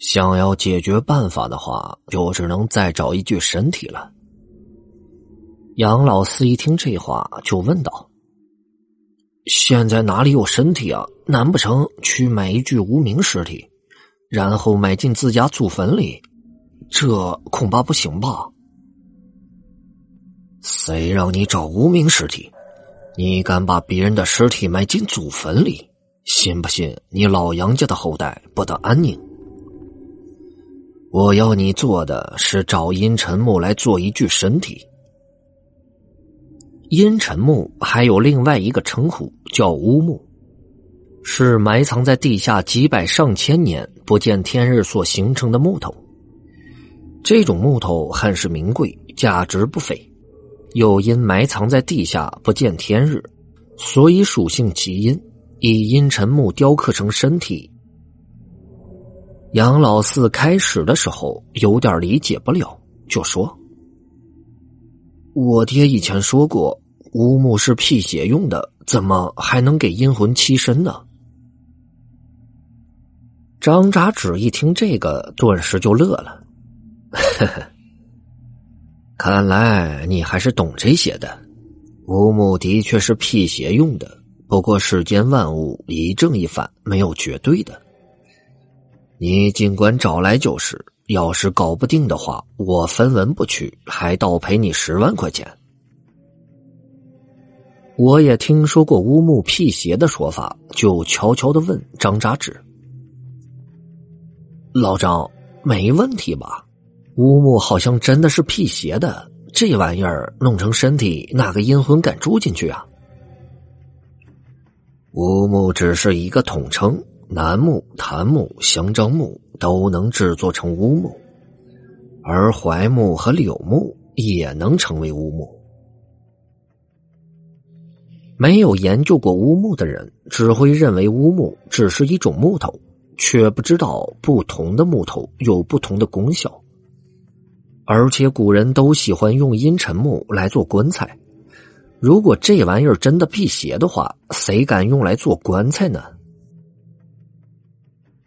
想要解决办法的话，就只能再找一具身体了。杨老四一听这话，就问道：“现在哪里有身体啊？难不成去买一具无名尸体，然后埋进自家祖坟里？这恐怕不行吧？”谁让你找无名尸体？你敢把别人的尸体埋进祖坟里？信不信你老杨家的后代不得安宁？我要你做的是找阴沉木来做一具身体。阴沉木还有另外一个称呼叫乌木，是埋藏在地下几百上千年不见天日所形成的木头。这种木头很是名贵，价值不菲，又因埋藏在地下不见天日，所以属性极阴，以阴沉木雕刻成身体。杨老四开始的时候有点理解不了，就说：“我爹以前说过，乌木是辟邪用的，怎么还能给阴魂栖身呢？”张扎纸一听这个，顿时就乐了：“呵呵，看来你还是懂这些的。乌木的确是辟邪用的，不过世间万物一正一反，没有绝对的。”你尽管找来就是，要是搞不定的话，我分文不取，还倒赔你十万块钱。我也听说过乌木辟邪的说法，就悄悄的问张扎纸：“老张，没问题吧？乌木好像真的是辟邪的，这玩意儿弄成身体，哪个阴魂敢住进去啊？”乌木只是一个统称。楠木、檀木、香樟木都能制作成乌木，而槐木和柳木也能成为乌木。没有研究过乌木的人，只会认为乌木只是一种木头，却不知道不同的木头有不同的功效。而且古人都喜欢用阴沉木来做棺材，如果这玩意儿真的辟邪的话，谁敢用来做棺材呢？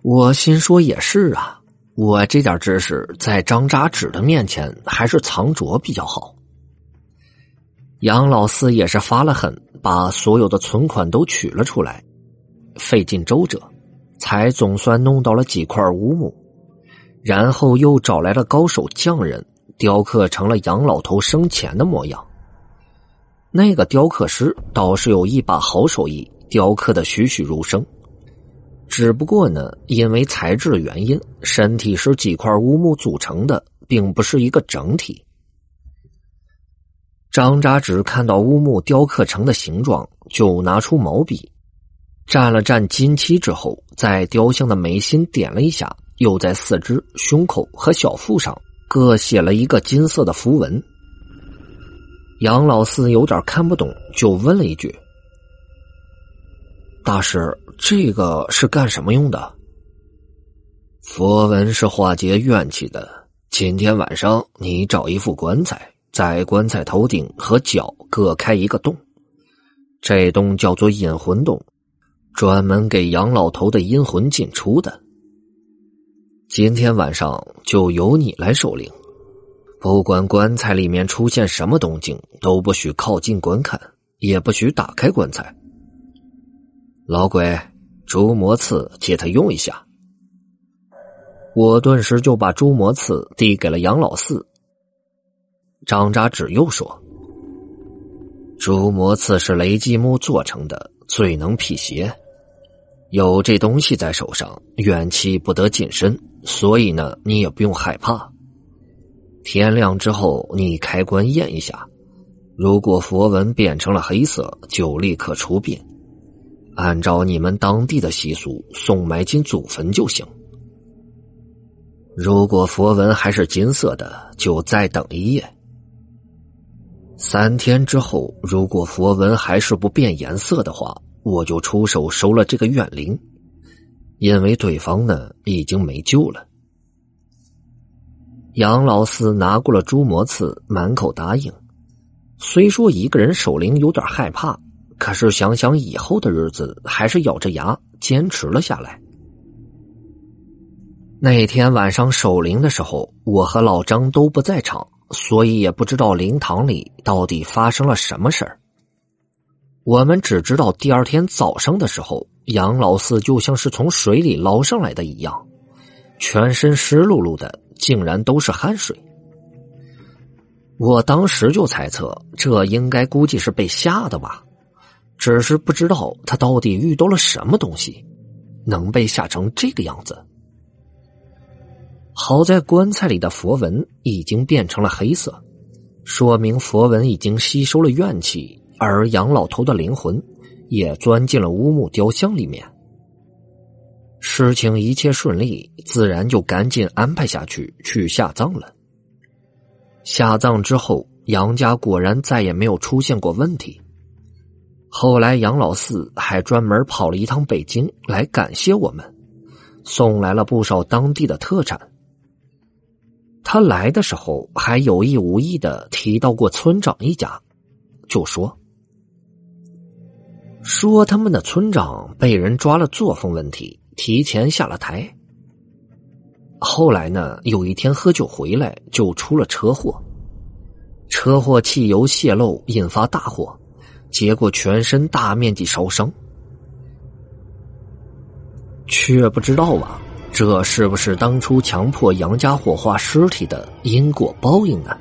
我心说也是啊，我这点知识在张扎纸的面前还是藏拙比较好。杨老四也是发了狠，把所有的存款都取了出来，费尽周折，才总算弄到了几块乌木，然后又找来了高手匠人，雕刻成了杨老头生前的模样。那个雕刻师倒是有一把好手艺，雕刻的栩栩如生。只不过呢，因为材质的原因，身体是几块乌木组成的，并不是一个整体。张扎纸看到乌木雕刻成的形状，就拿出毛笔，蘸了蘸金漆之后，在雕像的眉心点了一下，又在四肢、胸口和小腹上各写了一个金色的符文。杨老四有点看不懂，就问了一句：“大师。”这个是干什么用的？佛文是化解怨气的。今天晚上你找一副棺材，在棺材头顶和脚各开一个洞，这洞叫做引魂洞，专门给杨老头的阴魂进出的。今天晚上就由你来守灵，不管棺材里面出现什么动静，都不许靠近观看，也不许打开棺材。老鬼。朱魔刺借他用一下，我顿时就把朱魔刺递给了杨老四。张扎纸又说：“朱魔刺是雷击木做成的，最能辟邪。有这东西在手上，怨气不得近身，所以呢，你也不用害怕。天亮之后，你开棺验一下，如果佛纹变成了黑色，就立刻出殡。”按照你们当地的习俗送埋进祖坟就行。如果佛纹还是金色的，就再等一夜。三天之后，如果佛纹还是不变颜色的话，我就出手收了这个怨灵，因为对方呢已经没救了。杨老四拿过了朱魔刺，满口答应。虽说一个人守灵有点害怕。可是想想以后的日子，还是咬着牙坚持了下来。那天晚上守灵的时候，我和老张都不在场，所以也不知道灵堂里到底发生了什么事儿。我们只知道第二天早上的时候，杨老四就像是从水里捞上来的一样，全身湿漉漉的，竟然都是汗水。我当时就猜测，这应该估计是被吓的吧，只是不知道他到底遇到了什么东西，能被吓成这个样子。好在棺材里的佛纹已经变成了黑色，说明佛纹已经吸收了怨气，而杨老头的灵魂也钻进了乌木雕像里面。事情一切顺利，自然就赶紧安排下去去下葬了。下葬之后，杨家果然再也没有出现过问题。后来杨老四还专门跑了一趟北京来感谢我们，送来了不少当地的特产。他来的时候还有意无意的提到过村长一家，就说说他们的村长被人抓了作风问题，提前下了台。后来呢，有一天喝酒回来就出了车祸，车祸汽油泄漏引发大火，结果全身大面积烧伤，却不知道啊。这是不是当初强迫杨家火化尸体的因果报应呢？